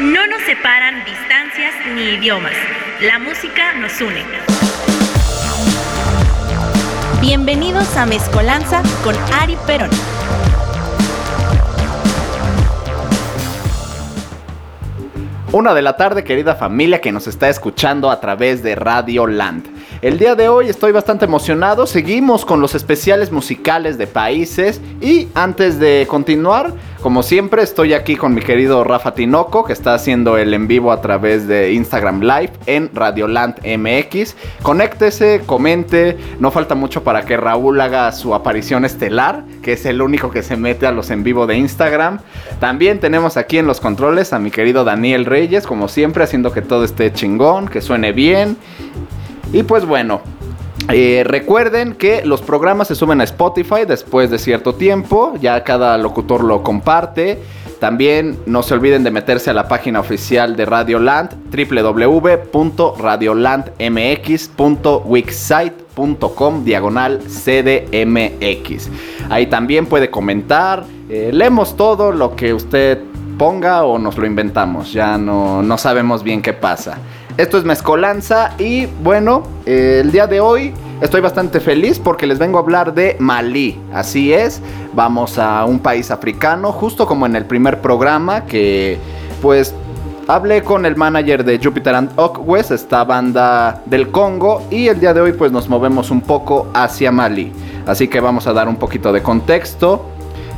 No nos separan distancias ni idiomas. La música nos une. Bienvenidos a Mezcolanza con Ari Perón. Una de la tarde, querida familia que nos está escuchando a través de Radio Land. El día de hoy estoy bastante emocionado, seguimos con los especiales musicales de países y antes de continuar, como siempre, estoy aquí con mi querido Rafa Tinoco, que está haciendo el en vivo a través de Instagram Live en Radioland MX. Conéctese, comente, no falta mucho para que Raúl haga su aparición estelar, que es el único que se mete a los en vivo de Instagram. También tenemos aquí en los controles a mi querido Daniel Reyes, como siempre, haciendo que todo esté chingón, que suene bien. Y pues bueno, eh, recuerden que los programas se suben a Spotify después de cierto tiempo, ya cada locutor lo comparte. También no se olviden de meterse a la página oficial de Radioland, www.radiolandmx.wixsite.com diagonal CDMX. Ahí también puede comentar, eh, leemos todo lo que usted ponga o nos lo inventamos, ya no, no sabemos bien qué pasa. Esto es Mezcolanza y bueno, el día de hoy estoy bastante feliz porque les vengo a hablar de Malí. Así es, vamos a un país africano, justo como en el primer programa que pues hablé con el manager de Jupiter and West, esta banda del Congo, y el día de hoy pues nos movemos un poco hacia Malí. Así que vamos a dar un poquito de contexto.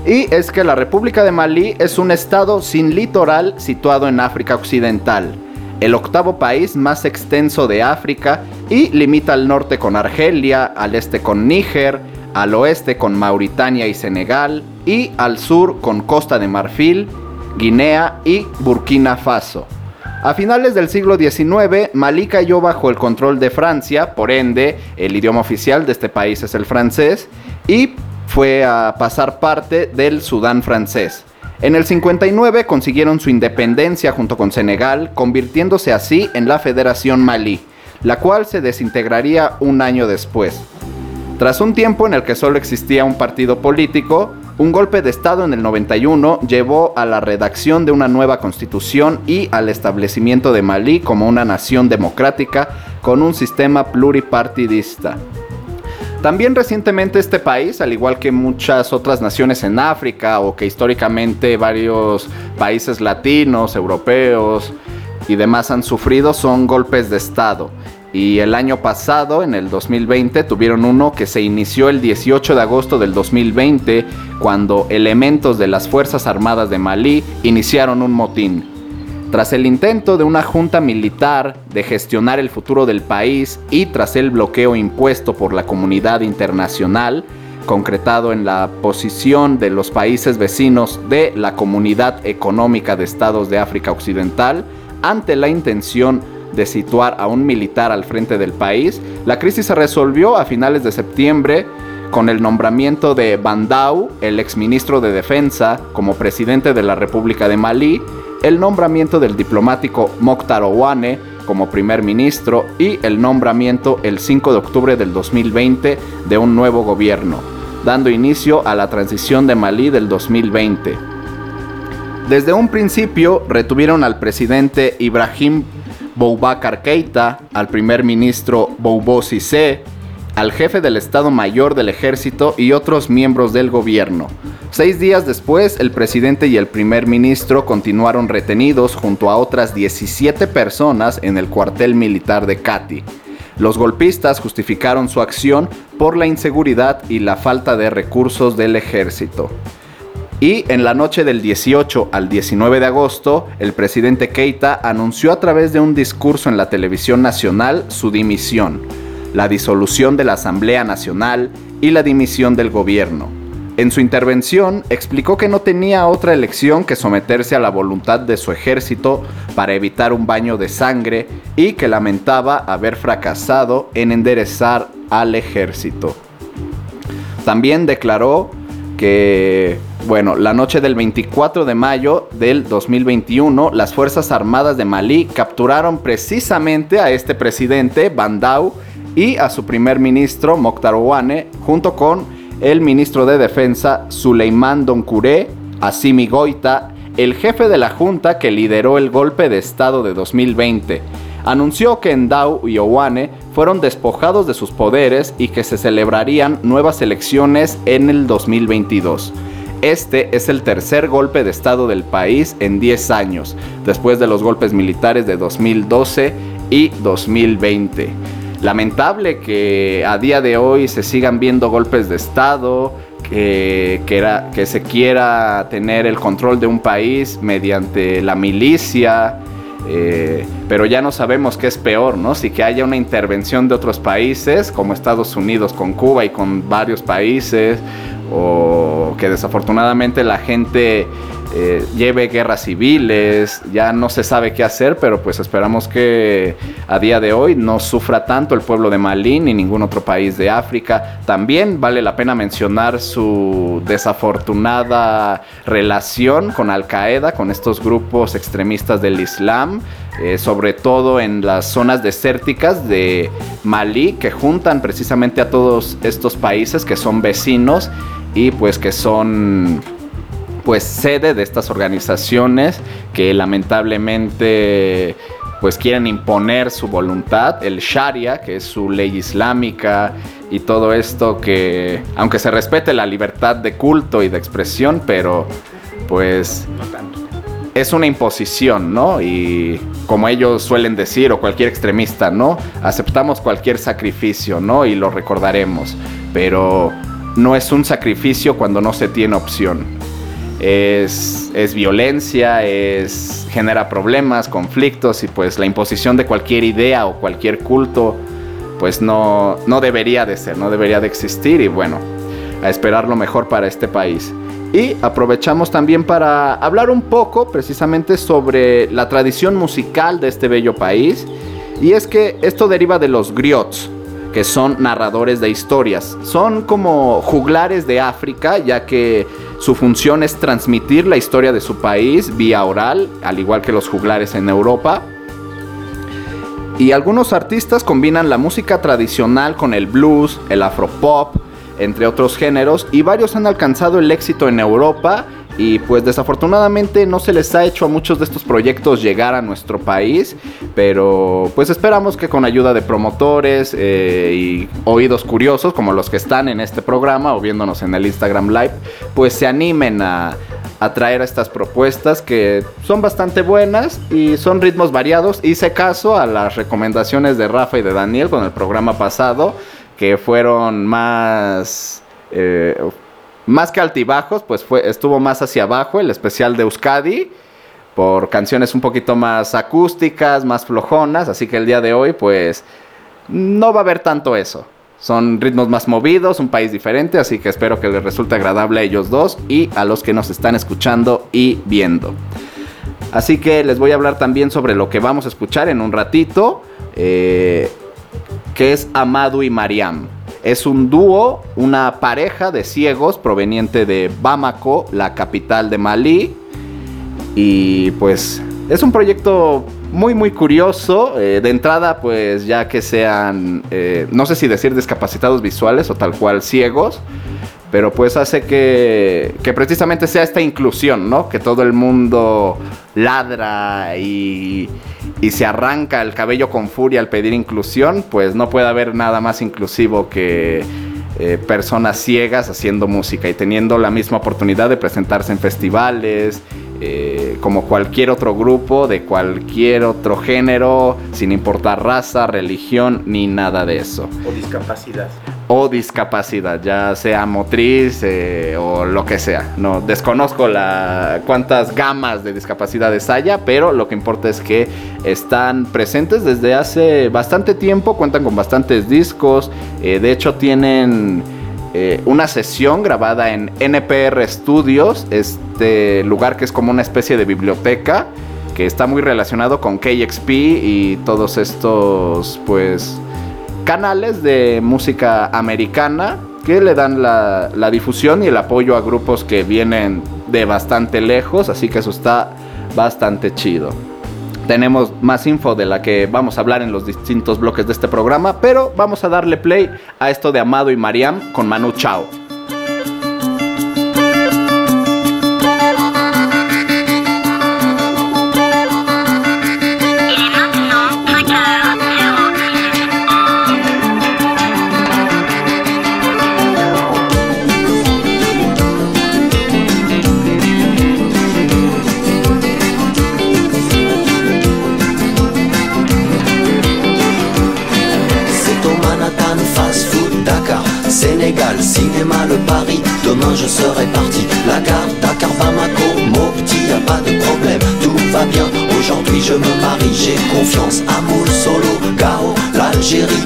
Y es que la República de Malí es un estado sin litoral situado en África Occidental el octavo país más extenso de África y limita al norte con Argelia, al este con Níger, al oeste con Mauritania y Senegal y al sur con Costa de Marfil, Guinea y Burkina Faso. A finales del siglo XIX, Malí cayó bajo el control de Francia, por ende, el idioma oficial de este país es el francés, y fue a pasar parte del Sudán francés. En el 59 consiguieron su independencia junto con Senegal, convirtiéndose así en la Federación Malí, la cual se desintegraría un año después. Tras un tiempo en el que solo existía un partido político, un golpe de Estado en el 91 llevó a la redacción de una nueva constitución y al establecimiento de Malí como una nación democrática con un sistema pluripartidista. También recientemente este país, al igual que muchas otras naciones en África o que históricamente varios países latinos, europeos y demás han sufrido, son golpes de Estado. Y el año pasado, en el 2020, tuvieron uno que se inició el 18 de agosto del 2020, cuando elementos de las Fuerzas Armadas de Malí iniciaron un motín. Tras el intento de una junta militar de gestionar el futuro del país y tras el bloqueo impuesto por la comunidad internacional, concretado en la posición de los países vecinos de la Comunidad Económica de Estados de África Occidental, ante la intención de situar a un militar al frente del país, la crisis se resolvió a finales de septiembre con el nombramiento de Bandau, el exministro de Defensa, como presidente de la República de Malí, el nombramiento del diplomático Mokhtar Owane como primer ministro y el nombramiento el 5 de octubre del 2020 de un nuevo gobierno, dando inicio a la transición de Malí del 2020. Desde un principio retuvieron al presidente Ibrahim Boubacar Keita, al primer ministro Boubou Cissé, al jefe del Estado Mayor del Ejército y otros miembros del gobierno. Seis días después, el presidente y el primer ministro continuaron retenidos junto a otras 17 personas en el cuartel militar de Cati. Los golpistas justificaron su acción por la inseguridad y la falta de recursos del ejército. Y en la noche del 18 al 19 de agosto, el presidente Keita anunció a través de un discurso en la televisión nacional su dimisión la disolución de la Asamblea Nacional y la dimisión del gobierno. En su intervención explicó que no tenía otra elección que someterse a la voluntad de su ejército para evitar un baño de sangre y que lamentaba haber fracasado en enderezar al ejército. También declaró que, bueno, la noche del 24 de mayo del 2021, las Fuerzas Armadas de Malí capturaron precisamente a este presidente, Bandau, y a su primer ministro Mokhtar Ouane junto con el ministro de Defensa Suleiman Doncouré, Assimi Goita el jefe de la junta que lideró el golpe de Estado de 2020 anunció que Endau y Owane fueron despojados de sus poderes y que se celebrarían nuevas elecciones en el 2022. Este es el tercer golpe de Estado del país en 10 años, después de los golpes militares de 2012 y 2020. Lamentable que a día de hoy se sigan viendo golpes de Estado, que, que, se quiera tener el control de un país mediante la milicia, eh, pero ya no sabemos qué es peor, ¿no? Si que haya una intervención de otros países, como Estados Unidos con Cuba y con varios países, o que desafortunadamente la gente eh, lleve guerras civiles, ya no se sabe qué hacer, pero pues esperamos que a día de hoy no sufra tanto el pueblo de Malí ni ningún otro país de África. También vale la pena mencionar su desafortunada relación con Al Qaeda, con estos grupos extremistas del Islam, eh, sobre todo en las zonas desérticas de Malí, que juntan precisamente a todos estos países que son vecinos y pues que son pues sede de estas organizaciones que lamentablemente pues quieren imponer su voluntad, el Sharia, que es su ley islámica y todo esto que aunque se respete la libertad de culto y de expresión, pero pues es una imposición, ¿no? Y como ellos suelen decir, o cualquier extremista, ¿no? Aceptamos cualquier sacrificio, ¿no? Y lo recordaremos, pero no es un sacrificio cuando no se tiene opción es, violencia, es, genera problemas, conflictos y pues la imposición de cualquier idea o cualquier culto pues no, no debería de ser, no debería de existir y bueno, a esperar lo mejor para este país. Y aprovechamos también para hablar un poco precisamente sobre la tradición musical de este bello país. Y es que esto deriva de los griots, que son narradores de historias. Son como juglares de África, ya que su función es transmitir la historia de su país vía oral, al igual que los juglares en Europa. Y algunos artistas combinan la música tradicional con el blues, el afropop, entre otros géneros, y varios han alcanzado el éxito en Europa y pues desafortunadamente no se les ha hecho a muchos de estos proyectos llegar a nuestro país, pero pues esperamos que con ayuda de promotores eh, y oídos curiosos como los que están en este programa o viéndonos en el Instagram Live, pues se animen a, a traer estas propuestas que son bastante buenas y son ritmos variados. Hice caso a las recomendaciones de Rafa y de Daniel con el programa pasado, que fueron más... Eh, más que altibajos, pues fue, estuvo más hacia abajo el especial de Euskadi por canciones un poquito más acústicas, más flojonas, así que el día de hoy pues no va a haber tanto eso. Son ritmos más movidos, un país diferente, así que espero que les resulte agradable a ellos dos y a los que nos están escuchando y viendo. Así que les voy a hablar también sobre lo que vamos a escuchar en un ratito, eh, que es Amadu y Mariam. Es un dúo, una pareja de ciegos proveniente de Bamako, la capital de Malí. Y pues es un proyecto muy muy curioso. Eh, de entrada pues ya que sean, eh, no sé si decir discapacitados visuales o tal cual ciegos. Pero pues hace que, precisamente sea esta inclusión, ¿no? Que todo el mundo ladra y, y se arranca el cabello con furia al pedir inclusión, pues no puede haber nada más inclusivo que eh, personas ciegas haciendo música y teniendo la misma oportunidad de presentarse en festivales, eh, como cualquier otro grupo, de cualquier otro género, sin importar raza, religión, ni nada de eso. O discapacidad. O discapacidad, ya sea motriz eh, o lo que sea. No desconozco la, cuántas gamas de discapacidades haya, pero lo que importa es que están presentes desde hace bastante tiempo, cuentan con bastantes discos, eh, de hecho tienen eh, una sesión grabada en NPR Studios, este lugar que es como una especie de biblioteca que está muy relacionado con KXP y todos estos pues canales de música americana que le dan la, la, difusión y el apoyo a grupos que vienen de bastante lejos, así que eso está bastante chido tenemos más info de la que vamos a hablar en los distintos bloques de este programa, pero vamos a darle play a esto de Amado y Mariam con Manu Chao. Confiance. Amour, solo, Gao, l'Algérie,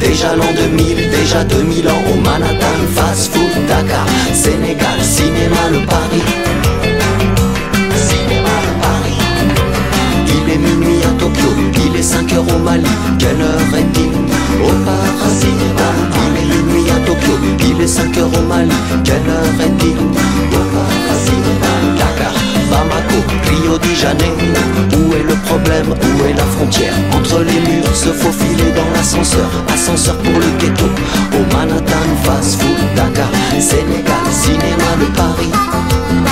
déjà l'an 2000, déjà 2000 ans, au Manhattan, fast food, Dakar, Sénégal, cinéma, le Paris. Cinéma, le Paris. Il est minuit à Tokyo, il est 5 heures au Mali. Quelle heure est-il? Au paradis. Il est minuit à Tokyo, il est 5 heures au Mali. Quelle heure est-il? Au paradis. Dakar, Bamako, Rio de Janeiro. Où est le problème? Où est la frontière? Entre les murs, se faufiler dans l'ascenseur. Ascenseur pour le ghetto. Au Manhattan, fast food, Dakar, Sénégal, cinéma de Paris.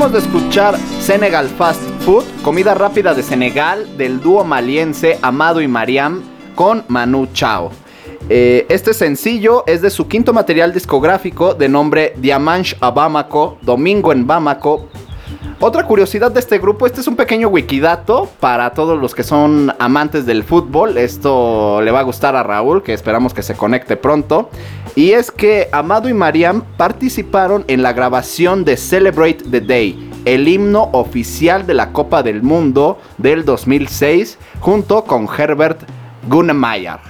De escuchar Senegal Fast Food, comida rápida de Senegal, del dúo maliense Amado y Mariam con Manu Chao. Eh, este sencillo es de su quinto material discográfico de nombre Diamanche a Bamako, Domingo en Bamako. Otra curiosidad de este grupo, este es un pequeño wikidato para todos los que son amantes del fútbol. Esto le va a gustar a Raúl, que esperamos que se conecte pronto. Y es que Amado y Mariam participaron en la grabación de Celebrate the Day, el himno oficial de la Copa del Mundo del 2006, junto con Herbert Gunnemeyer.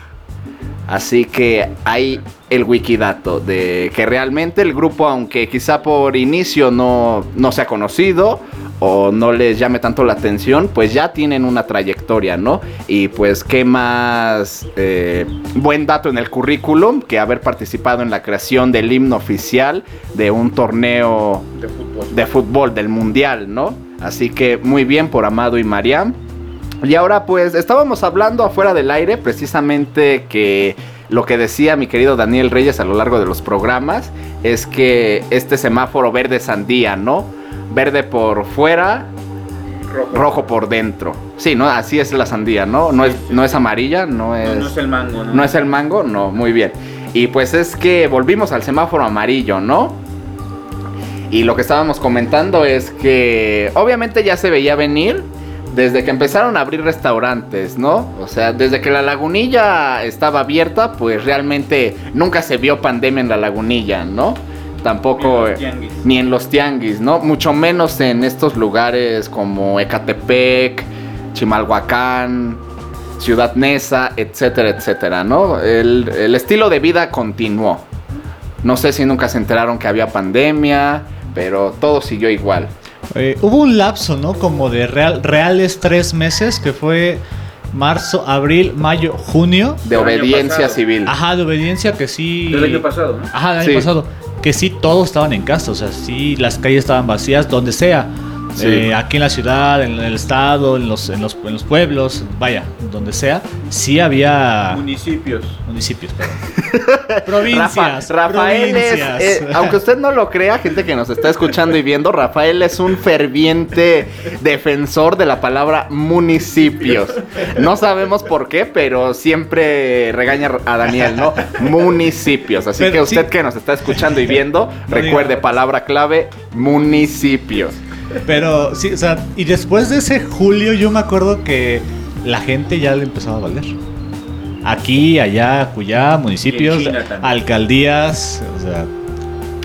Así que hay el wikidato de que realmente el grupo, aunque quizá por inicio no, no sea conocido o no les llame tanto la atención, pues ya tienen una trayectoria, ¿no? Y pues qué más eh, buen dato en el currículum que haber participado en la creación del himno oficial de un torneo de fútbol. de fútbol del mundial, ¿no? Así que muy bien por Amado y Mariam. Y ahora pues estábamos hablando afuera del aire precisamente que lo que decía mi querido Daniel Reyes a lo largo de los programas es que este semáforo verde sandía, ¿no? Verde por fuera, Rojo. rojo por dentro. Sí, no, así es la sandía, ¿no? No es, no es amarilla, no es. No, no es el mango, ¿no? ¿No es el mango? No, muy bien. Y pues es que volvimos al semáforo amarillo, ¿no? Y lo que estábamos comentando es que obviamente ya se veía venir desde que empezaron a abrir restaurantes, ¿no? O sea, desde que la lagunilla estaba abierta, pues realmente nunca se vio pandemia en la lagunilla, ¿no? Tampoco... Ni en los tianguis. Ni en los tianguis, ¿no? Mucho menos en estos lugares como Ecatepec, Chimalhuacán, Ciudad Neza, etcétera, etcétera, ¿no? El, el estilo de vida continuó. No sé si nunca se enteraron que había pandemia, pero todo siguió igual. Eh, hubo un lapso, ¿no? Como de real- reales tres meses, que fue marzo, abril, mayo, junio. De obediencia civil. Ajá, de obediencia que sí. Del año pasado, ¿no? Ajá, del año Sí. pasado. Que sí, todos estaban en casa. O sea, sí, las calles estaban vacías, donde sea. Sí. Eh, aquí en la ciudad, en el estado, en los, en los, en los pueblos, vaya, donde sea, sí había Municipios. municipios, perdón. provincias. Rafa- Rafael es, provincias. eh, aunque usted no lo crea, gente que nos está escuchando y viendo, Rafael es un ferviente defensor de la palabra municipios. No sabemos por qué, pero siempre regaña a Daniel, ¿no? Municipios. Así Pero que usted sí. que nos está escuchando y viendo, No recuerde palabra clave, municipios. Pero sí, o sea, y después de ese julio yo me acuerdo que la gente ya le empezaba a valer. Aquí, allá, acullá, municipios, alcaldías, o sea...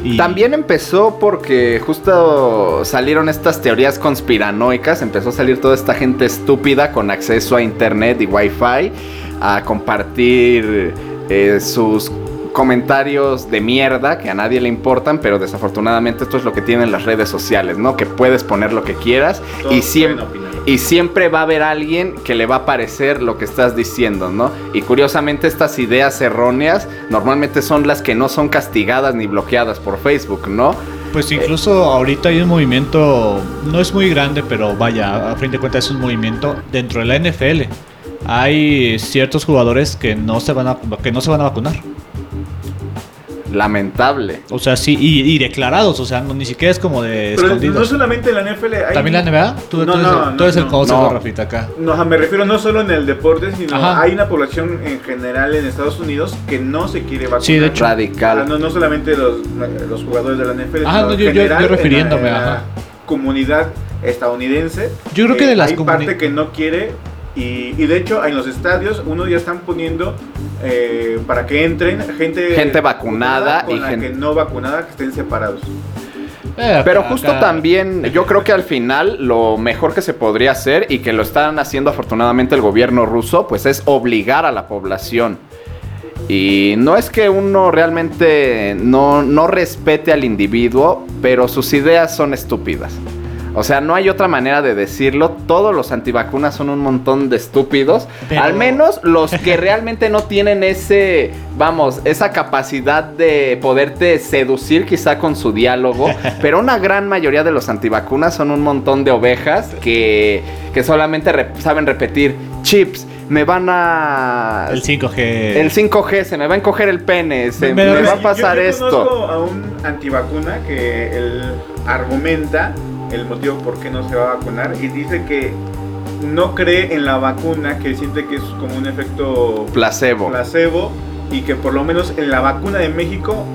y- También empezó porque justo salieron estas teorías conspiranoicas, empezó a salir toda esta gente estúpida con acceso a internet y wifi a compartir eh, sus comentarios de mierda que a nadie le importan, pero desafortunadamente esto es lo que tienen las redes sociales, ¿no? Que puedes poner lo que quieras Todos y siempre... Y siempre va a haber alguien que le va a parecer lo que estás diciendo, ¿no? Y curiosamente estas ideas erróneas normalmente son las que no son castigadas ni bloqueadas por Facebook, ¿no? Pues incluso ahorita hay un movimiento, no es muy grande, pero vaya, a fin de cuentas es un movimiento dentro de la NFL. Hay ciertos jugadores que no se van a, que no se van a vacunar. Lamentable. O sea, sí, y, y declarados, o sea, no, ni siquiera es como de Pero escondidos. no solamente en la NFL. Hay ¿También la NBA? Tú, No, tú eres, no, el- tú no, eres el no. consejo, No. Rafita, acá. No, me refiero no solo en el deporte, sino Ajá. hay una población en general en Estados Unidos que no se quiere vacunar. Sí, de hecho. Radical. no, no solamente los, los jugadores de la NFL, Ajá, sino yo- yo- general yo refiriéndome, en la comunidad estadounidense. Yo creo que eh, de las hay parte que no quiere y, y de hecho en los estadios uno ya están poniendo eh, para que entren gente Gente vacunada con y la gente- que no vacunada que estén separados. Eh, Pero justo también, yo creo que al final lo mejor que se podría hacer y que lo están haciendo afortunadamente el gobierno ruso, pues es obligar a la población. Y no es que uno realmente no, no respete al individuo, pero sus ideas son estúpidas. O sea, no hay otra manera de decirlo. Todos los antivacunas son un montón de estúpidos. Pero- Al menos los que realmente no tienen ese, vamos, esa capacidad de poderte seducir quizá con su diálogo. Pero una gran mayoría de los antivacunas son un montón de ovejas que, que solamente rep- saben repetir, chips, me van a... El 5G. El 5G, se me va a encoger el pene, se Me- me, me- va a pasar yo, yo esto. conozco a un antivacuna que él argumenta el motivo por qué no se va a vacunar y dice que no cree en la vacuna, que siente que es como un efecto Placebo. placebo y que por lo menos en la vacuna de México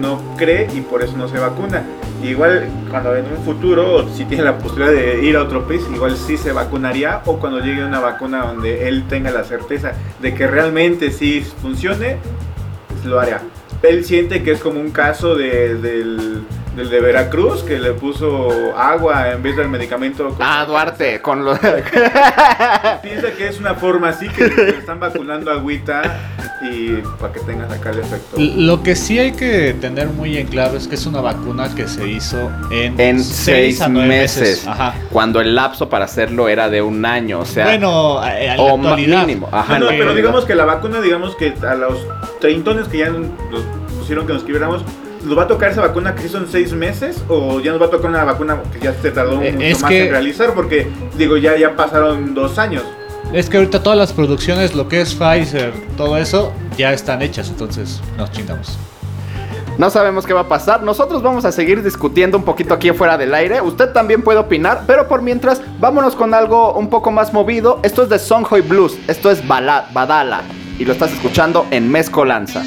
no cree y por eso no se vacuna. Igual cuando en un futuro, si tiene la posibilidad de ir a otro país, igual sí se vacunaría o cuando llegue una vacuna donde él tenga la certeza de que realmente sí funcione, pues lo haría. Él siente que es como un caso de- del, del de Veracruz que le puso agua en vez del medicamento. Ah, Duarte, con lo... Piensa que es una forma así que le están vacunando agüita y para que tengas acá el efecto. Lo que sí hay que tener muy en claro es que es una vacuna que se hizo en, en seis seis a nueve meses. Ajá. Cuando el lapso para hacerlo era de un año, o sea... bueno, eh, a la o actualidad. mínimo, ajá, No, pero digamos que la vacuna, digamos que a los treintones que ya nos pusieron que nos escribiéramos, ¿nos va a tocar esa vacuna que sí son seis meses? ¿O ya nos va a tocar una vacuna que ya se tardó Eh, mucho es más que- en realizar? Porque, digo, ya, ya pasaron dos años. Es que ahorita todas las producciones, lo que es Pfizer, todo eso, ya están hechas, entonces nos chingamos. No sabemos qué va a pasar. Nosotros vamos a seguir discutiendo un poquito aquí fuera del aire. Usted también puede opinar, pero por mientras, vámonos con algo un poco más movido. Esto es de Sonjoy Blues. Esto es Bala- Badala. Y lo estás escuchando en Mezcolanza.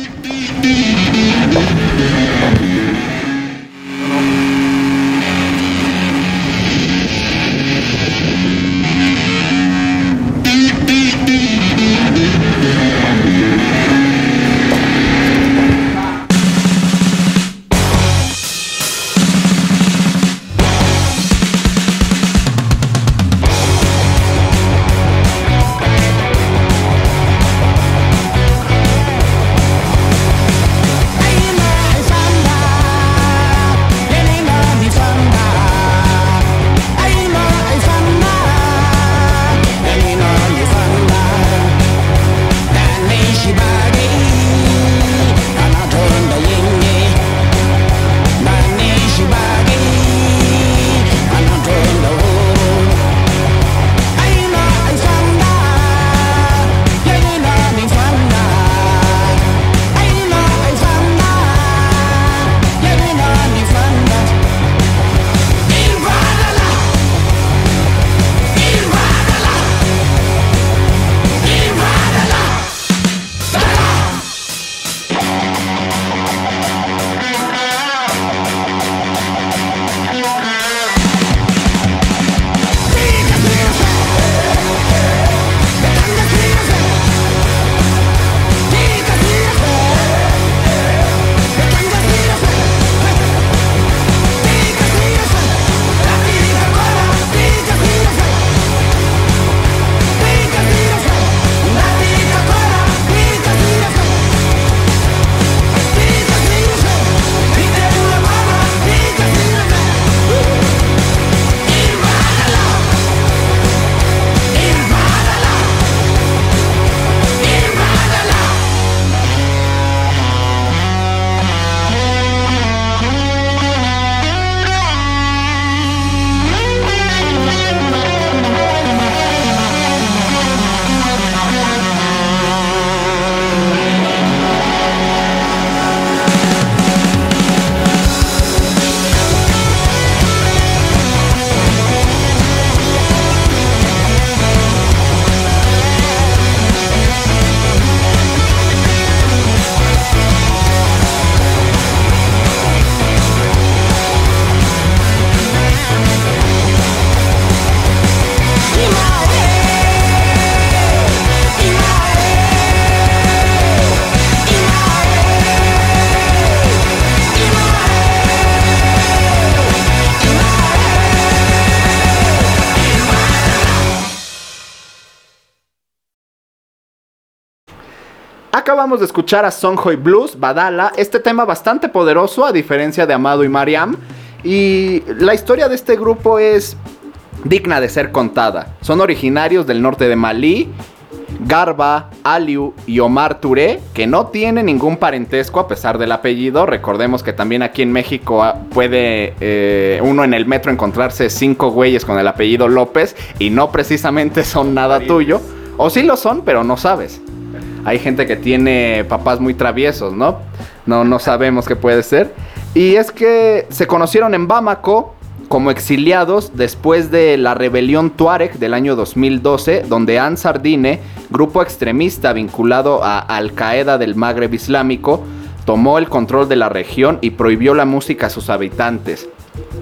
Acabamos de escuchar a Sonjoy Blues, Badala, este tema bastante poderoso a diferencia de Amado y Mariam. Y la historia de este grupo es digna de ser contada. Son originarios del norte de Malí, Garba, Aliu y Omar Touré, que no tienen ningún parentesco a pesar del apellido. Recordemos que también aquí en México ah, puede eh, uno en el metro encontrarse cinco güeyes con el apellido López y no precisamente son nada tuyo. O sí lo son, pero no sabes. Hay gente que tiene papás muy traviesos, ¿no? No, no sabemos qué puede ser. Y es que se conocieron en Bamako como exiliados después de la rebelión Tuareg del año 2012, donde Ansar Dine, grupo extremista vinculado a Al Qaeda del Magreb Islámico, tomó el control de la región y prohibió la música a sus habitantes.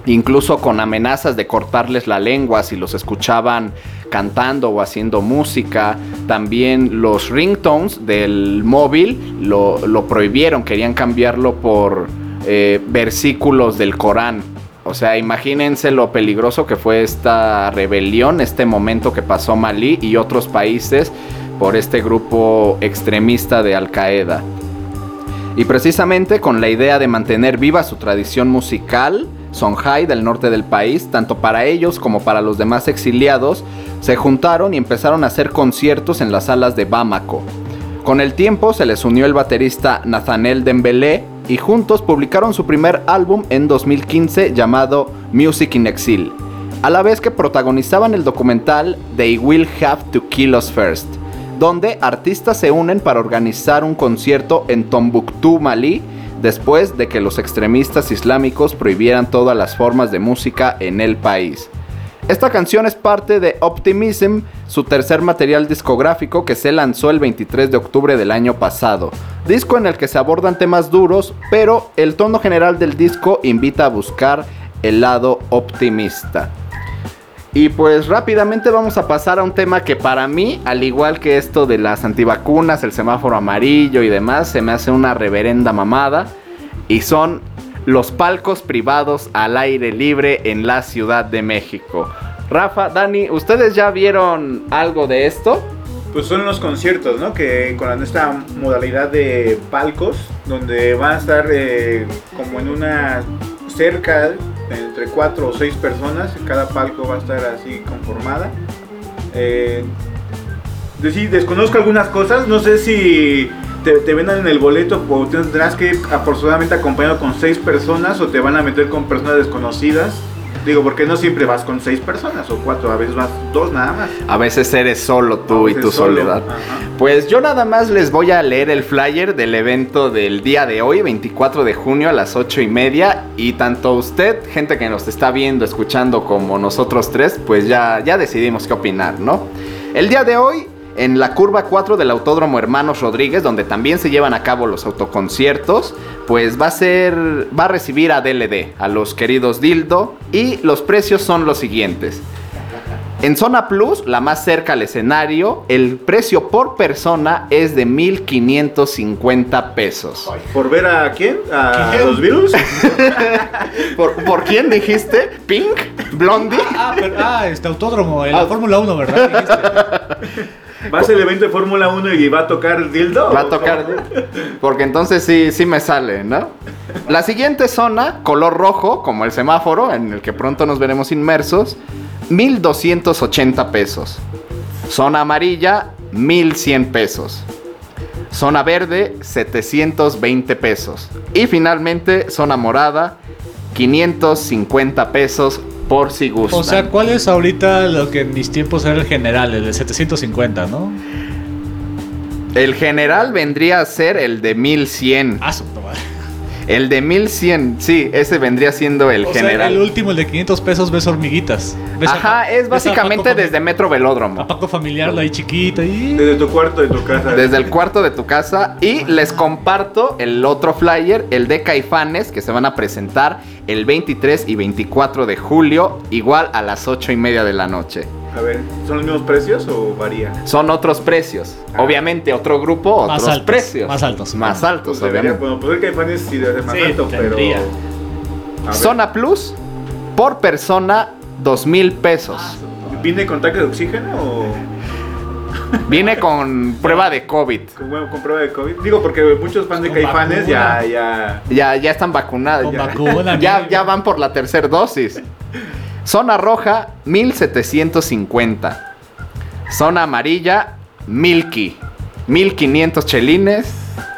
Incluso con amenazas de cortarles la lengua si los escuchaban cantando o haciendo música. También los ringtones del móvil lo, lo prohibieron, querían cambiarlo por eh, versículos del Corán. O sea, imagínense lo peligroso que fue esta rebelión, este momento que pasó Malí y otros países por este grupo extremista de Al Qaeda. Y precisamente con la idea de mantener viva su tradición musical, Songhai del norte del país, tanto para ellos como para los demás exiliados, se juntaron y empezaron a hacer conciertos en las salas de Bamako. Con el tiempo se les unió el baterista Nathaniel Dembélé y juntos publicaron su primer álbum en 2015 llamado Music in Exile, a la vez que protagonizaban el documental They Will Have to Kill Us First, donde artistas se unen para organizar un concierto en Tombuctú, Malí, después de que los extremistas islámicos prohibieran todas las formas de música en el país. Esta canción es parte de Optimism, su tercer material discográfico que se lanzó el 23 de octubre del año pasado. Disco en el que se abordan temas duros, pero el tono general del disco invita a buscar el lado optimista. Y pues rápidamente vamos a pasar a un tema que para mí, al igual que esto de las antivacunas, el semáforo amarillo y demás, se me hace una reverenda mamada. Y son los palcos privados al aire libre en la Ciudad de México. Rafa, Dani, ¿ustedes ya vieron algo de esto? Pues son los conciertos, ¿no? Que con esta modalidad de palcos, donde van a estar eh, como en una cerca entre cuatro o seis personas, cada palco va a estar así conformada. Eh, de- sí, desconozco algunas cosas, no sé si te, te vendan en el boleto o tendrás que ir aproximadamente acompañado con seis personas o te van a meter con personas desconocidas. Digo, porque no siempre vas con seis personas o cuatro, a veces vas dos nada más. A veces eres solo tú y tu solo, soledad. ajá. Pues yo nada más les voy a leer el flyer del evento del día de hoy, 24 de junio a las 8 y media. Y tanto usted, gente que nos está viendo, escuchando, como nosotros tres, pues ya, ya decidimos qué opinar, ¿no? El día de hoy, en la curva 4 del Autódromo Hermanos Rodríguez, donde también se llevan a cabo los autoconciertos, pues va a ser, va a recibir a DLD, a los queridos Dildo. Y los precios son los siguientes. En Zona Plus, la más cerca al escenario, el precio por persona es de 1.550 pesos. ¿Por ver a quién? ¿A ¿Quién? los virus? ¿Por, por quién dijiste? ¿Pink? ¿Blondie? Ah, pero, ah, este autódromo, en Ah. la Fórmula 1, ¿verdad? Dijiste. ¿Va a ser el evento de Fórmula 1 y va a tocar Dildo? Va a tocar. Porque entonces sí, sí me sale, ¿no? La siguiente zona, color rojo, como el semáforo, en el que pronto nos veremos inmersos, 1280 pesos. Zona amarilla, 1100 pesos. Zona verde, 720 pesos. Y finalmente, zona morada, 550 pesos por si gustan. O sea, ¿cuál es ahorita lo que en mis tiempos era el general, el de 750, no? el general vendría a ser el de 1100. Ah, su madre. El de 1100, sí, ese vendría siendo el O sea, general. el último, el de 500 pesos, ves hormiguitas. Ves a- Ajá, es básicamente desde Metro Velódromo. A Paco familiar, ahí chiquita y... Desde tu cuarto de tu casa. Desde el cuarto de tu casa. Y les comparto el otro flyer, el de Caifanes, que se van a presentar el 23 y 24 de julio, igual a las 8 y media de la noche. A ver, ¿son los mismos precios o varía? Son otros precios. Ah. Obviamente, otro grupo, Más otros altos, precios. más altos. Más altos, Pues debería, obviamente. bueno, pues el Caifanes sí debe ser más Sí, alto, tendría. pero... Zona Plus, por persona, 2 mil pesos. ¿Viene con tanque de oxígeno o Viene con prueba de COVID. con, bueno, con prueba de COVID? Digo, porque muchos fans de Caifanes ya, ya... Ya, ya están vacunados. Con ya. vacuna, ya, ya van por la tercera dosis. Zona roja, 1750. Zona amarilla, Milky, 1500 chelines.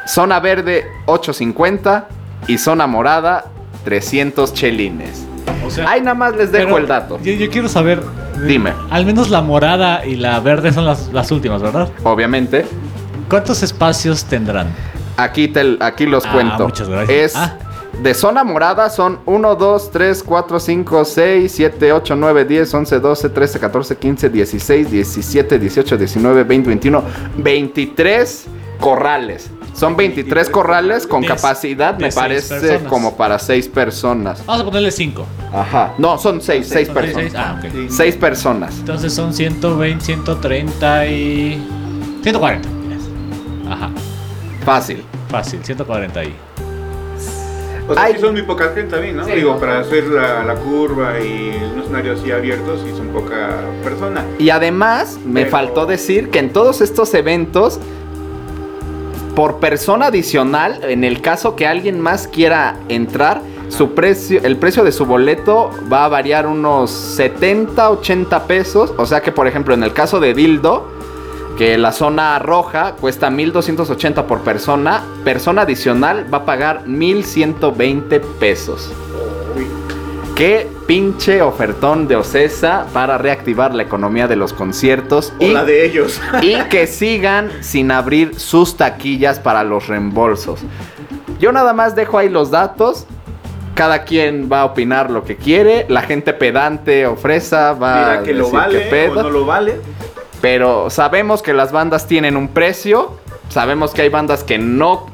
Zona verde, 850. Y zona morada, 300 chelines. O sea, Ahí nada más les dejo el dato. Yo, yo quiero saber... Dime. Al menos la morada y la verde son las, las últimas, ¿verdad? Obviamente, ¿Cuántos espacios tendrán? aquí, te, aquí los Ah, cuento. muchas gracias. Es Ah. De zona morada son 1, 2, 3, 4, 5, 6, 7, 8, 9, 10, 11, 12, 13, 14, 15, 16, 17, 18, 19, 20, 21, 23 corrales. Son 23 corrales con capacidad, me parece, personas. como para 6 personas. Vamos a ponerle 5. Ajá. No, son 6, 6 personas. Ah, ok. Sí. 6 personas. Entonces son 120, 130 y... 140. Ajá, Fácil. fácil, 140 ahí. O sea, Ay. sí son muy poca gente también, ¿no? Sí. Digo, para hacer la, la curva y un escenario así abierto, sí son poca persona. Y además, me Pero- faltó decir que en todos estos eventos, por persona adicional, en el caso que alguien más quiera entrar, su precio, el precio de su boleto va a variar unos 70, 80 pesos. O sea que, por ejemplo, en el caso de Dildo, que la zona roja cuesta 1280 por persona, persona adicional va a pagar 1120 pesos. Qué pinche ofertón de Ocesa para reactivar la economía de los conciertos o y, la de ellos. y que sigan sin abrir sus taquillas para los reembolsos. Yo nada más dejo ahí los datos. Cada quien va a opinar lo que quiere. La gente pedante o fresa va Dirá a que lo decir vale qué pedo. o no lo vale. Pero sabemos que las bandas tienen un precio. Sabemos que hay bandas que no,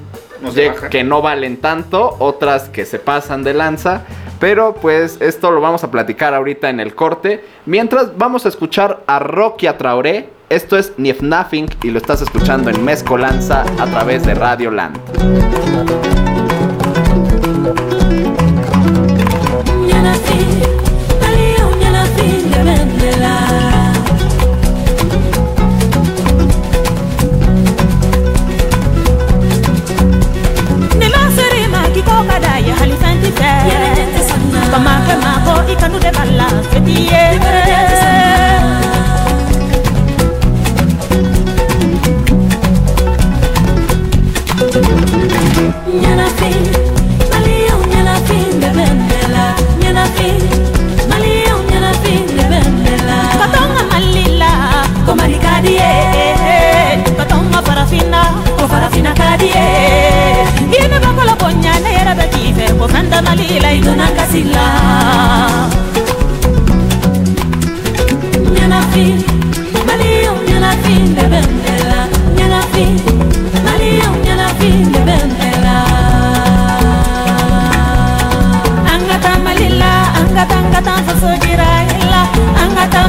que no valen tanto, otras que se pasan de lanza. Pero pues esto lo vamos a platicar ahorita en el corte. Mientras vamos a escuchar a Rocky a Traoré. Esto es Nief Nothing y lo estás escuchando en Mezcolanza a través de Radio Land. Ma ko i kanu de b'a la feti ye Yɛrɛjɛ tɛ sanna. Ñanafi, Aliou ñanafi, ndebendela. Ñanafi, Aliou ñanafi, ndebendela. ka tɔn ka mali la Ko kofanda na lilaidu na kasila nyanafi maliyo nyanafi ndebendela nyanafi maliyo nyanafi ndebendela angata malila angata angata fasogira ila angata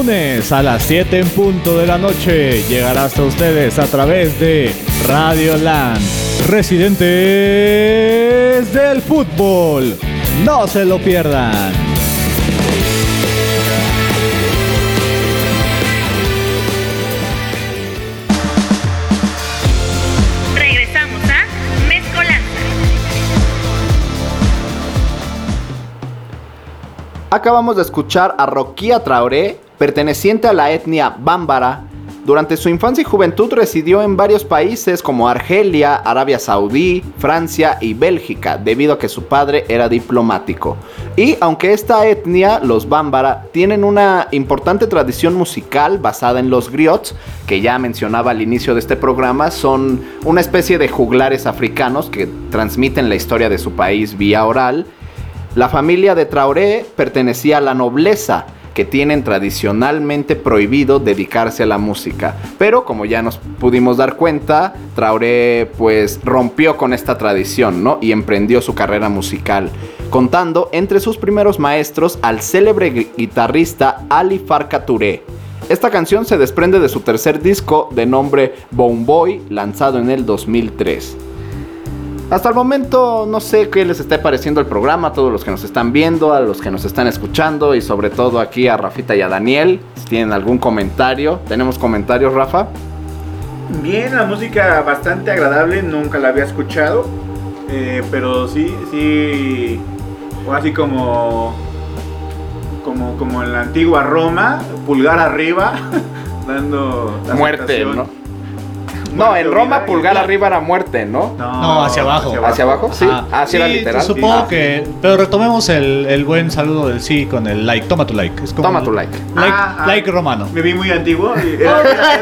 lunes a las 7 en punto de la noche llegará hasta ustedes a través de Radio Land, residentes del fútbol. No se lo pierdan. Regresamos a Mezcolanza. Acabamos de escuchar a Roquía Traoré, perteneciente a la etnia bámbara. Durante su infancia y juventud residió en varios países como Argelia, Arabia Saudí, Francia y Bélgica, debido a que su padre era diplomático. Y aunque esta etnia, los bámbara, tienen una importante tradición musical basada en los griots, que ya mencionaba al inicio de este programa, son una especie de juglares africanos que transmiten la historia de su país vía oral. La familia de Traoré pertenecía a la nobleza que tienen tradicionalmente prohibido dedicarse a la música. Pero como ya nos pudimos dar cuenta, Traoré pues rompió con esta tradición, ¿no? Y emprendió su carrera musical, contando entre sus primeros maestros al célebre gui- guitarrista Ali Farka Touré. Esta canción se desprende de su tercer disco de nombre Bone Boy, lanzado en el 2003. Hasta el momento no sé qué les está pareciendo el programa, a todos los que nos están viendo, a los que nos están escuchando y sobre todo aquí a Rafita y a Daniel. Si tienen algún comentario, ¿tenemos comentarios, Rafa? Bien, la música bastante agradable, nunca la había escuchado, eh, pero sí, sí, o así como, como, como en la antigua Roma, pulgar arriba, dando la Muerte, aceptación. ¿no? No, en Roma pulgar arriba era muerte, ¿no? No, hacia abajo. ¿Hacia abajo? Sí. Ajá. Ah, sí era Sí, literal. Supongo Ah. que. Pero retomemos el, el buen saludo del sí con el like. Toma tu like. Es como Toma tu like. Like, Ah, ah. like romano. Me vi muy antiguo. y era- era-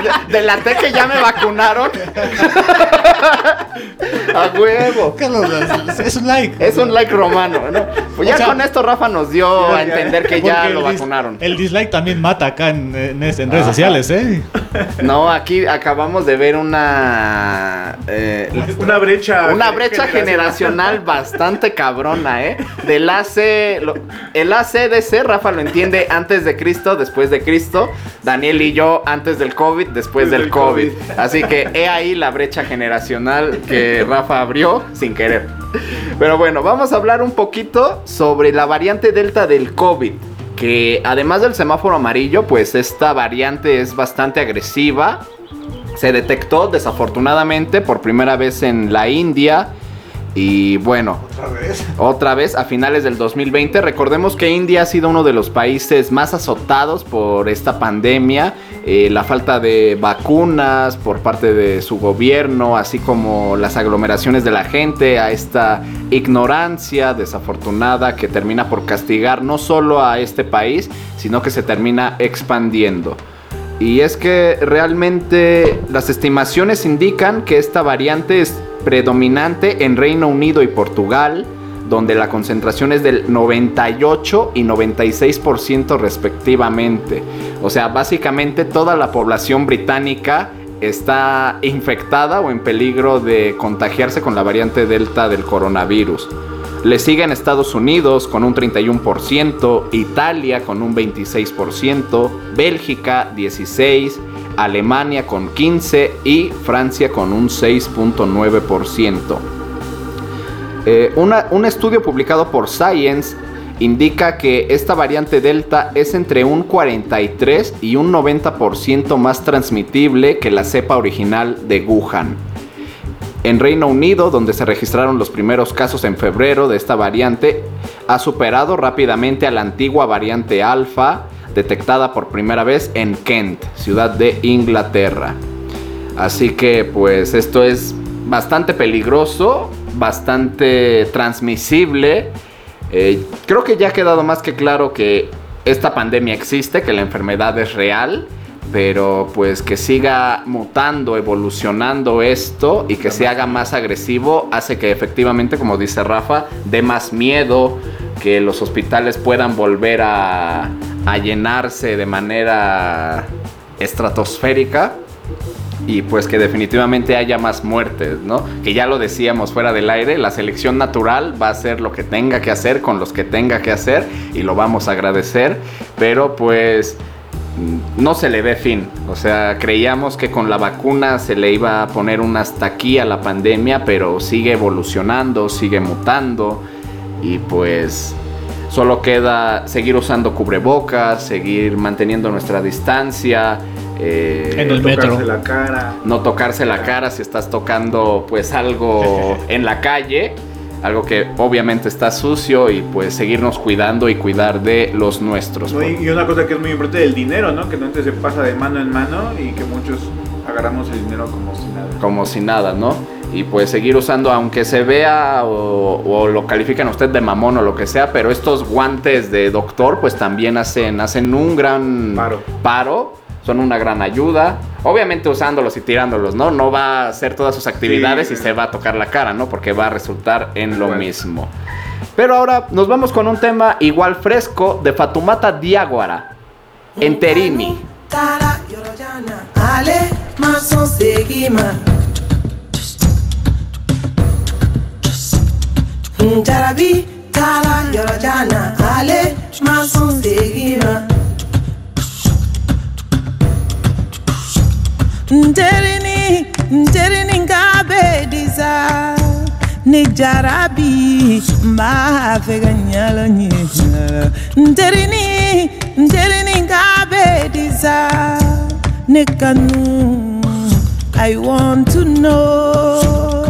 era- Delaté que ya me vacunaron. a huevo. Carlos, es- un like. Es un like romano, ¿no? Pues ya O sea, con esto Rafa nos dio ya, a entender que ya lo vacunaron. El dislike también mata acá en, en es- en redes Ajá. sociales, ¿eh? No, aquí acabamos de ver una eh, una brecha. una brecha generacional bastante cabrona, ¿eh? Del AC, lo- el ACDC, Rafa lo entiende antes de Cristo, después de Cristo, Daniel y yo antes del COVID, después del Del COVID. COVID. Así que he ahí la brecha generacional que Rafa abrió sin querer. Pero bueno, vamos a hablar un poquito sobre la variante Delta del COVID. Que además del semáforo amarillo, pues esta variante es bastante agresiva. Se detectó desafortunadamente por primera vez en la India. Y bueno, otra vez a finales del 2020. Recordemos que India ha sido uno de los países más azotados por esta pandemia. Eh, la falta de vacunas por parte de su gobierno, así como las aglomeraciones de la gente, a esta ignorancia desafortunada que termina por castigar no solo a este país, sino que se termina expandiendo. Y es que realmente las estimaciones indican que esta variante es predominante en Reino Unido y Portugal, donde la concentración es del 98 y 96% respectivamente. O sea, básicamente toda la población británica está infectada o en peligro de contagiarse con la variante Delta del coronavirus. Le siguen Estados Unidos con un 31%, Italia con un 26%, Bélgica 16%, Alemania con 15% y Francia con un 6.9%. Eh, un estudio publicado por Science indica que esta variante Delta es entre un 43 y un 90% más transmitible que la cepa original de Wuhan. En Reino Unido, donde se registraron los primeros casos en febrero de esta variante, ha superado rápidamente a la antigua variante alfa, detectada por primera vez en Kent, ciudad de Inglaterra. Así que pues esto es bastante peligroso, bastante transmisible. Eh, creo que ya ha quedado más que claro que esta pandemia existe, que la enfermedad es real, pero pues que siga mutando, evolucionando esto y que se haga más agresivo hace que efectivamente, como dice Rafa, dé más miedo, que los hospitales puedan volver a, llenarse de manera estratosférica y pues que definitivamente haya más muertes, ¿no? Que ya lo decíamos fuera del aire, la selección natural va a hacer lo que tenga que hacer con los que tenga que hacer y lo vamos a agradecer, pero pues no se le ve fin. O sea, creíamos que con la vacuna se le iba a poner un hasta aquí a la pandemia, pero sigue evolucionando, sigue mutando y pues solo queda seguir usando cubrebocas, seguir manteniendo nuestra distancia. eh, En el tocarse metro. la cara. no tocarse la cara si estás tocando pues algo en la calle, algo que obviamente está sucio y pues seguirnos cuidando y cuidar de los nuestros. No, y, una cosa que es muy importante, el dinero, ¿no? Que no se pasa de mano en mano y que muchos agarramos el dinero como si nada. Como si nada, ¿no? Y pues seguir usando, aunque se vea o, o lo califican a usted de mamón o lo que sea, pero estos guantes de doctor pues también hacen, hacen un gran Paro. paro, son una gran ayuda. Obviamente usándolos y tirándolos, ¿no? No va a hacer todas sus actividades Sí. y se va a tocar la cara, ¿no? Porque va a resultar en lo mismo. Pero ahora nos vamos con un tema igual fresco de Fatumata Diaguara, Enterini. nderini nderini ngabediza ni jarabi mbafe ka nyalo nyalo nderini nderini ngabediza ni kanu i want to know.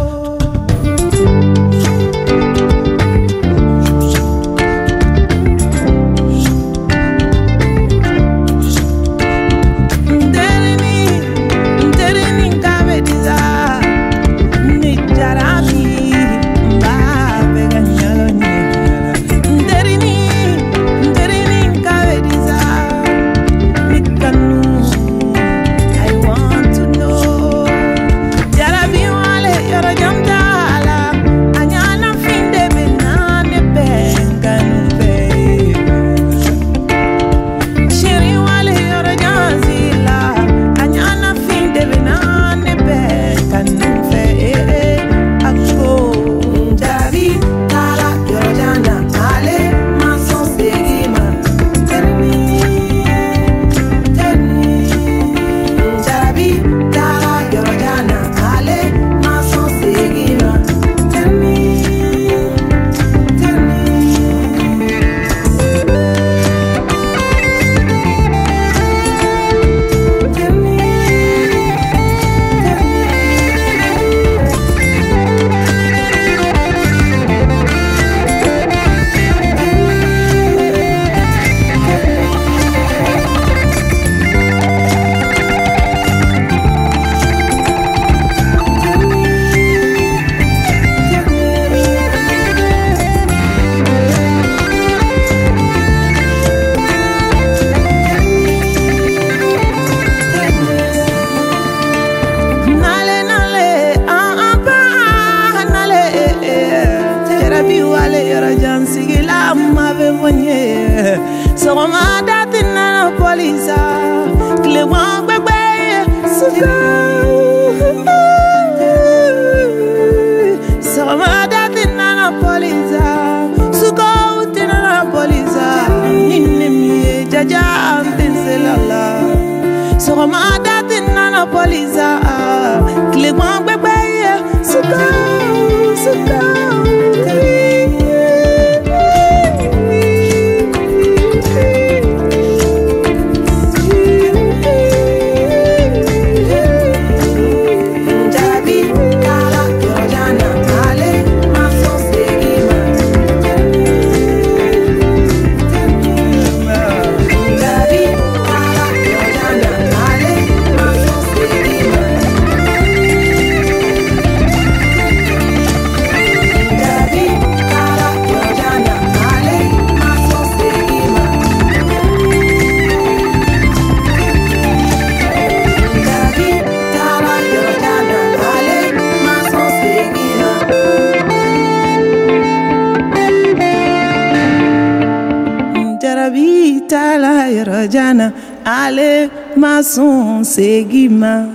Maso, segima.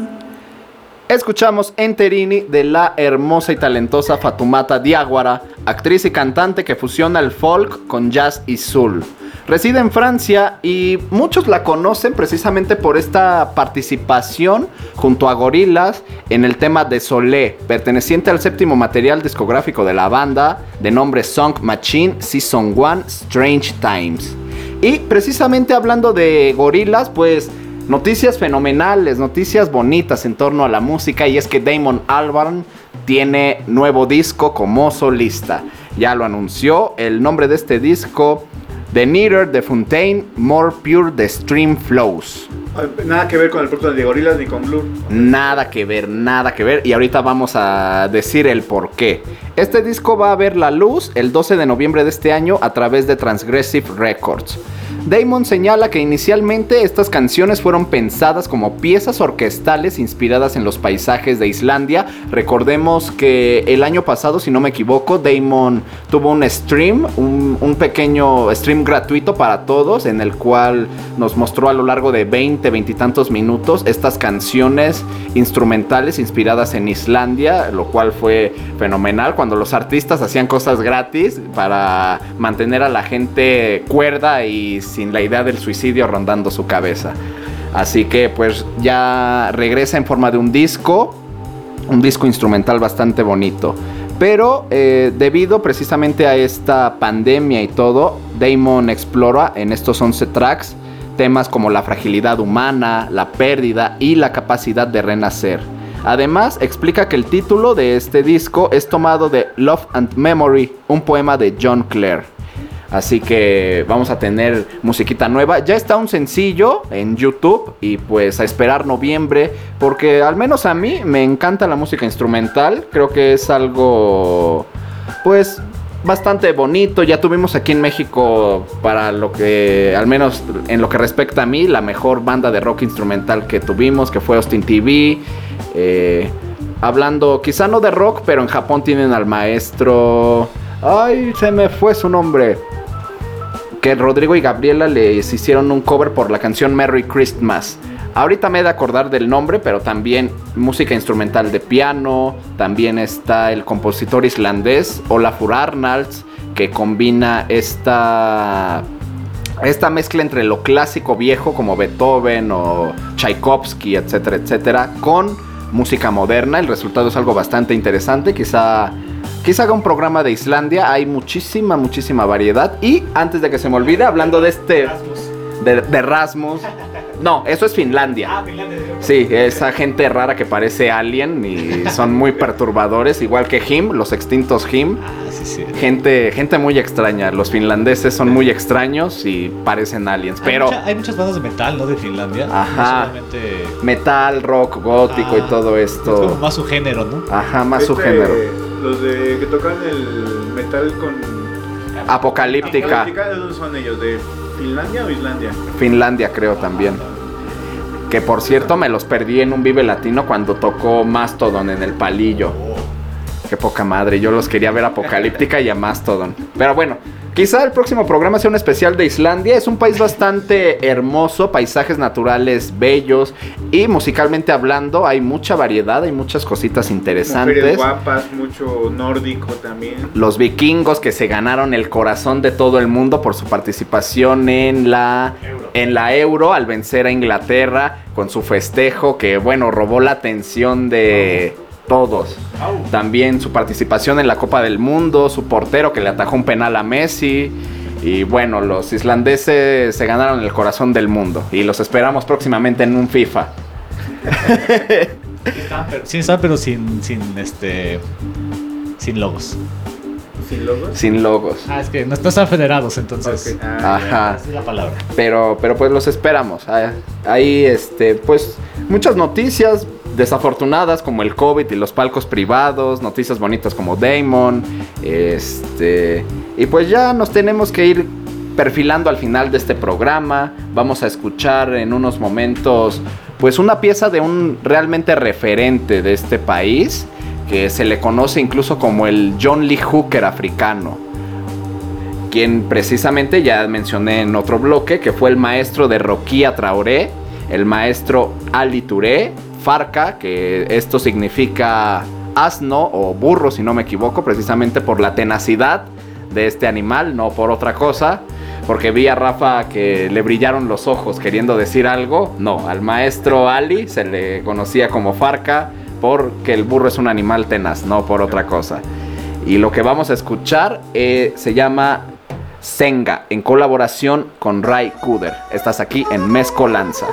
Escuchamos Enterini de la hermosa y talentosa Fatumata Diaguara, actriz y cantante que fusiona el folk con jazz y soul. Reside en Francia y muchos la conocen precisamente por esta participación junto a Gorillaz en el tema de Solé, perteneciente al séptimo material discográfico de la banda de nombre Song Machine Season 1 Strange Times. Y precisamente hablando de Gorillaz, pues noticias fenomenales, noticias bonitas en torno a la música y es que Damon Albarn tiene nuevo disco como solista. Ya lo anunció, el nombre de este disco, The Neater the Fontaine, More Pure the Stream Flows. Nada que ver con el producto de Gorillaz ni con Blur. Nada que ver, nada que ver. Y ahorita vamos a decir el por qué. Este disco va a ver la luz el 12 de noviembre de este año a través de Transgressive Records. Damon señala que inicialmente estas canciones fueron pensadas como piezas orquestales inspiradas en los paisajes de Islandia. Recordemos que el año pasado, si no me equivoco, Damon tuvo un stream, un, pequeño stream gratuito para todos, en el cual nos mostró a lo largo de 20, 20 y tantos minutos estas canciones instrumentales inspiradas en Islandia, lo cual fue fenomenal cuando los artistas hacían cosas gratis para mantener a la gente cuerda y sin la idea del suicidio rondando su cabeza. Así que pues ya regresa en forma de un disco, un disco instrumental bastante bonito. Pero eh, debido precisamente a esta pandemia y todo, Damon explora en estos 11 tracks temas como la fragilidad humana, la pérdida y la capacidad de renacer. Además, explica que el título de este disco es tomado de Love and Memory, un poema de John Clare. Así que vamos a tener musiquita nueva. Ya está un sencillo en YouTube y pues a esperar noviembre porque al menos a mí me encanta la música instrumental. Creo que es algo pues bastante bonito. Ya tuvimos aquí en México para lo que al menos en lo que respecta a mí la mejor banda de rock instrumental que tuvimos que fue Austin TV. Eh, hablando quizá no de rock pero en Japón tienen al maestro... Ay, se me fue su nombre que Rodrigo y Gabriela les hicieron un cover por la canción Merry Christmas. Ahorita me he de acordar del nombre, pero también música instrumental de piano, también está el compositor islandés Olafur Arnalds, que combina esta, esta mezcla entre lo clásico viejo como Beethoven o Tchaikovsky, etcétera, etcétera, con música moderna. El resultado es algo bastante interesante, quizá Quizá haga un programa de Islandia, hay muchísima, muchísima variedad. Y antes de que se me olvide, hablando de este... De, de Rasmus. No, eso es Finlandia. Sí, esa gente rara que parece alien y son muy perturbadores, igual que Him, los extintos Him. Ah, sí, sí. Gente, gente muy extraña. Los finlandeses son muy extraños y parecen aliens. Hay Pero mucha- hay muchas bandas de metal, ¿no? De Finlandia. Ajá. No solamente- metal, rock, gótico y Ah, todo Es como esto. más su género, ¿no? Ajá, más su Este, género. Los de que tocan el metal con. Apocalíptica. Apocalíptica, ¿De dónde son ellos? ¿De Finlandia o Islandia? Finlandia creo también. Que por cierto me los perdí en un Vive Latino cuando tocó Mastodon en el palillo. Qué poca madre, yo los quería ver Apocalíptica y a Mastodon. Pero bueno, quizá el próximo programa sea un especial de Islandia. Es un país bastante hermoso, paisajes naturales bellos y musicalmente hablando hay mucha variedad, hay muchas cositas Mujeres interesantes. guapas, mucho nórdico también. Los vikingos que se ganaron el corazón de todo el mundo por su participación en la en la Euro al vencer a Inglaterra con su festejo que bueno, robó la atención de todos. También su participación en la Copa del Mundo, su portero que le atajó un penal a Messi y bueno, los islandeses se ganaron el corazón del mundo y los esperamos próximamente en un FIFA. Sí está, pero sin, sin este... Sin logos. Sin logos. Sin logos. Ah, es que no, no están federados, entonces... Ah, Ajá. Esa es la palabra. pero pero pues los esperamos Ah, ahí este pues muchas noticias desafortunadas como el covid y los palcos privados noticias bonitas como Damon este y pues ya nos tenemos que ir perfilando al final de este programa vamos a escuchar en unos momentos pues una pieza de un realmente referente de este país que se le conoce incluso como el John Lee Hooker africano quien precisamente ya mencioné en otro bloque, que fue el maestro de Roquía Traoré, el maestro Ali Touré, Farca, que esto significa asno o burro, si no me equivoco, precisamente por la tenacidad de este animal, no por otra cosa. Porque vi a Rafa que le brillaron los ojos queriendo decir algo. No, al maestro Ali se le conocía como Farca porque el burro es un animal tenaz, no por otra cosa. Y lo que vamos a escuchar eh, se llama Senga, en colaboración con Ray Kuder. Estás aquí en Mezcolanza.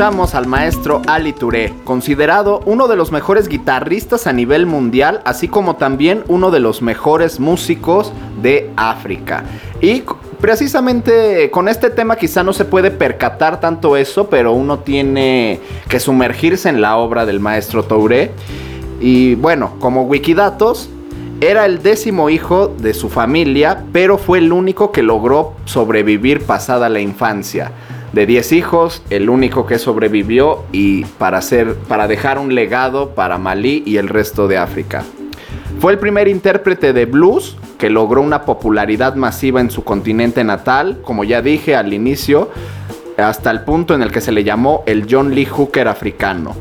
Escuchamos al maestro Ali Touré, considerado uno de los mejores guitarristas a nivel mundial, así como también uno de los mejores músicos de África. Y precisamente con este tema quizá no se puede percatar tanto eso, pero uno tiene que sumergirse en la obra del maestro Touré. Y bueno, como Wikidatos, era el décimo hijo de su familia, pero fue el único que logró sobrevivir pasada la infancia. De 10 hijos, el único que sobrevivió y para, hacer, para dejar un legado para Malí y el resto de África. Fue el primer intérprete de blues que logró una popularidad masiva en su continente natal, como ya dije al inicio, hasta el punto en el que se le llamó el John Lee Hooker africano.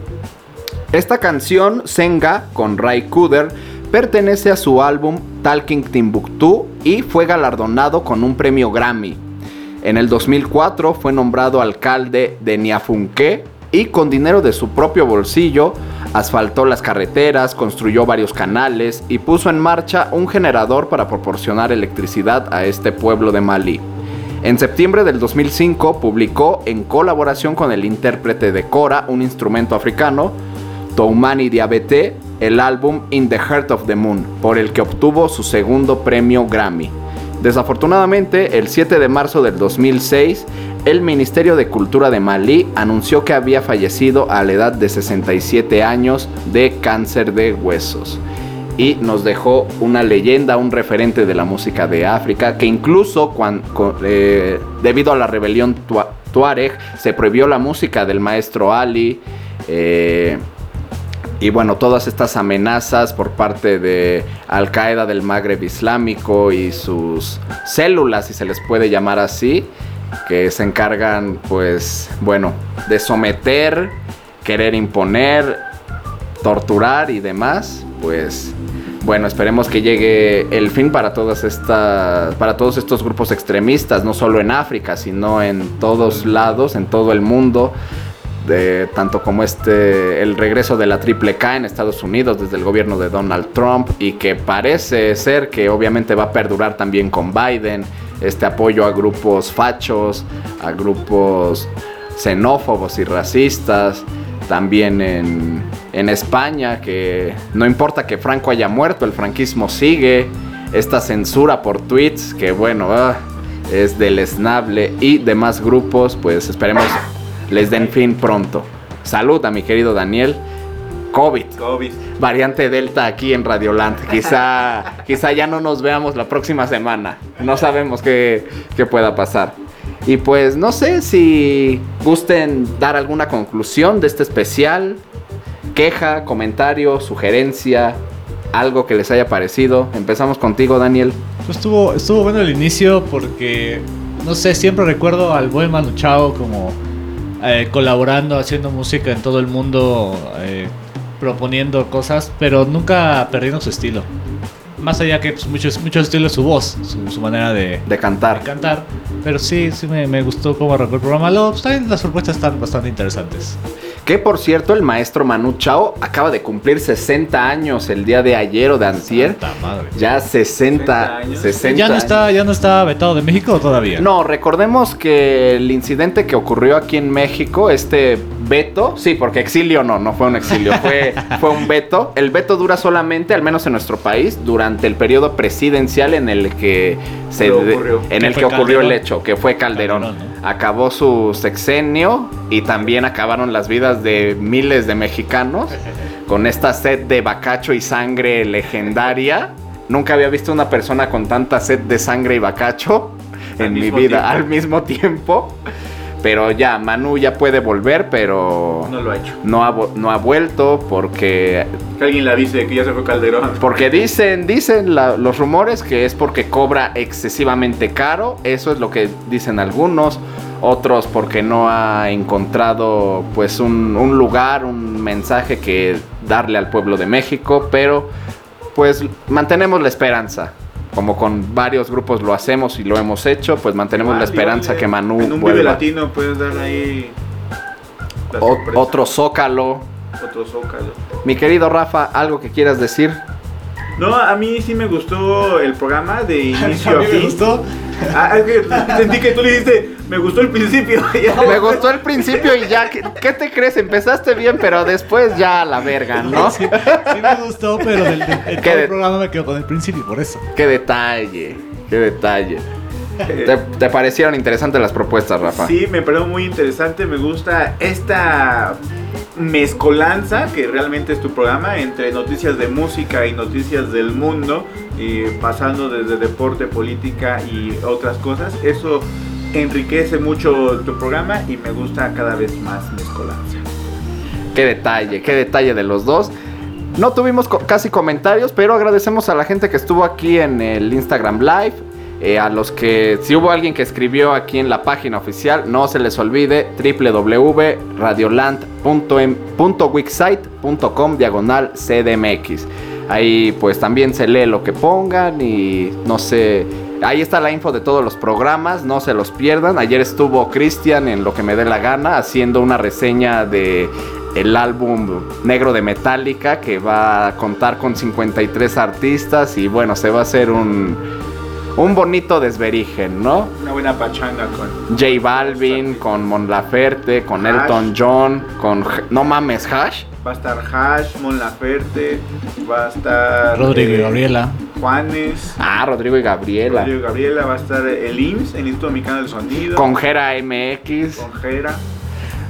Esta canción, Senga, con Ray Cooder, pertenece a su álbum Talking Timbuktu y fue galardonado con un premio Grammy. En el 2004 fue nombrado alcalde de Niafunké y con dinero de su propio bolsillo asfaltó las carreteras, construyó varios canales y puso en marcha un generador para proporcionar electricidad a este pueblo de Malí. En septiembre del 2005 publicó en colaboración con el intérprete de Kora, un instrumento africano, Toumani Diabete, el álbum In the Heart of the Moon, por el que obtuvo su segundo premio Grammy. Desafortunadamente, el 7 de marzo del 2006, el Ministerio de Cultura de Malí anunció que había fallecido a la edad de 67 años de cáncer de huesos. Y nos dejó una leyenda, un referente de la música de África, que incluso cuan- co- eh, debido a la rebelión tua- Tuareg se prohibió la música del maestro Ali. eh, y bueno, todas estas amenazas por parte de Al Qaeda del Magreb Islámico y sus células, si se les puede llamar así, que se encargan, pues, bueno, de someter, querer imponer, torturar y demás, pues, bueno, esperemos que llegue el fin para todas estas, para todos estos grupos extremistas, no solo en África, sino en todos lados, en todo el mundo tanto como este el regreso de la triple K en Estados Unidos desde el gobierno de Donald Trump y que parece ser que obviamente va a perdurar también con Biden este apoyo a grupos fachos a grupos xenófobos y racistas también en, en España que no importa que Franco haya muerto el franquismo sigue esta censura por tweets que bueno ah, es deleznable y demás grupos pues esperemos les den fin pronto. Salud a mi querido Daniel. COVID. COVID. Variante Delta aquí en Radioland. Quizá, quizá ya no nos veamos la próxima semana. No sabemos qué, qué pueda pasar. Y pues no sé si gusten dar alguna conclusión de este especial. Queja, comentario, sugerencia, algo que les haya parecido. Empezamos contigo, Daniel. Pues estuvo, estuvo bueno el inicio porque, no sé, siempre recuerdo al buen Manu Chao como eh, colaborando, haciendo música en todo el mundo, eh, proponiendo cosas, pero nunca perdiendo su estilo. Más allá que pues, muchos, muchos estilos su voz, su, su manera de, De cantar. de cantar. Pero sí, sí me, me gustó cómo arrancó el programa. Luego, pues, también las propuestas están bastante interesantes. Que por cierto, el maestro Manu Chao acaba de cumplir 60 años el día de ayer o de antier. Madre. Ya 60, 60 60 años. ¿Ya no, años. está, ¿Ya no está vetado de México o todavía? No, recordemos que el incidente que ocurrió aquí en México, este veto, sí, porque exilio no, no fue un exilio, fue, fue un veto. El veto dura solamente, al menos en nuestro país, durante el periodo presidencial en el que se en el que ocurrió el hecho, que fue Calderón. Calderón, Acabó su sexenio y también acabaron las vidas de miles de mexicanos con esta sed de bacacho y sangre legendaria. Nunca había visto una persona con tanta sed de sangre y bacacho en mi vida tiempo. al mismo tiempo. Pero ya, Manu ya puede volver, pero No lo ha hecho. no ha, no ha vuelto porque Que alguien le avise que ya se fue Calderón. porque dicen, dicen la- los rumores que es porque cobra excesivamente caro. Eso es lo que dicen algunos. Otros porque no ha encontrado pues un, un lugar, un mensaje que darle al pueblo de México. Pero pues mantenemos la esperanza. Como con varios grupos lo hacemos y lo hemos hecho, pues mantenemos la Igual, esperanza que Manu En un vuelva. video latino puedes dar ahí. la O- sorpresa. otro zócalo. Otro zócalo. Mi querido Rafa, ¿algo que quieras decir? No, a mí sí me gustó el programa de inicio A a mí me fin. gustó. Ah, es que sentí que tú le dijiste, Me gustó el principio. ya Me gustó el principio y ya, ¿qué, qué te crees? Empezaste bien, pero después ya a la verga, ¿no? Sí, sí me gustó, pero del, del- en ¿Qué todo de- el programa me quedo con el principio, por eso. Qué detalle, qué detalle. ¿Te, te parecieron interesantes las propuestas, Rafa? Sí, me pareció muy interesante. Me gusta esta mezcolanza que realmente es tu programa entre noticias de música y noticias del mundo, y pasando desde deporte, política y otras cosas. Eso enriquece mucho tu programa y me gusta cada vez más mezcolanza. Qué detalle, qué detalle de los dos. No tuvimos casi comentarios, pero agradecemos a la gente que estuvo aquí en el Instagram Live. eh, a los que, si hubo alguien que escribió aquí en la página oficial, no se les olvide www.radioland.wixsite.com diagonal CDMX. Ahí pues también se lee lo que pongan y no sé, ahí está la info de todos los programas, no se los pierdan. Ayer estuvo Cristian en Lo que me dé la gana haciendo una reseña de el álbum negro de Metallica que va a contar con 53 artistas y bueno, se va a hacer un, un bonito desverigen, ¿no? Una buena pachanga con J Balvin, con Mon Laferte, con Hash. Elton John, con... No mames, Hash. Va a estar Hash, Mon Laferte, va a estar Rodrigo y eh, Gabriela. Juanes, Ah, Rodrigo y Gabriela. Rodrigo y Gabriela, va a estar el IMSS, el Instituto Mexicano del Sonido, Con Jera MX. con Jera.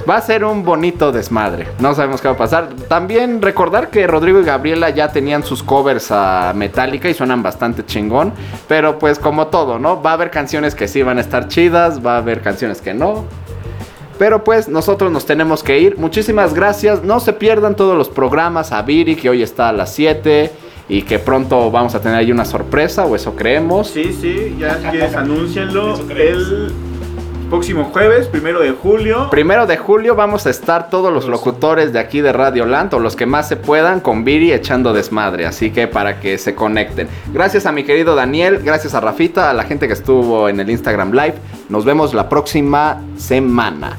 Va a ser un bonito desmadre. No sabemos qué va a pasar. También recordar que Rodrigo y Gabriela ya tenían sus covers a Metallica y suenan bastante chingón. Pero pues como todo, ¿no? Va a haber canciones que sí van a estar chidas, va a haber canciones que no. Pero pues nosotros nos tenemos que ir. Muchísimas gracias. No se pierdan todos los programas a Viri, que hoy está a las 7. Y que pronto vamos a tener ahí una sorpresa, o eso creemos. Sí, sí, ya si quieres anúncienlo. El próximo jueves, primero de julio. Primero de julio vamos a estar todos los locutores de aquí de Radio Land o los que más se puedan con Viri echando desmadre. Así que para que se conecten. Gracias a mi querido Daniel, gracias a Rafita, a la gente que estuvo en el Instagram Live. Nos vemos la próxima semana.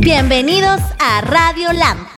Bienvenidos a Radio Lamp.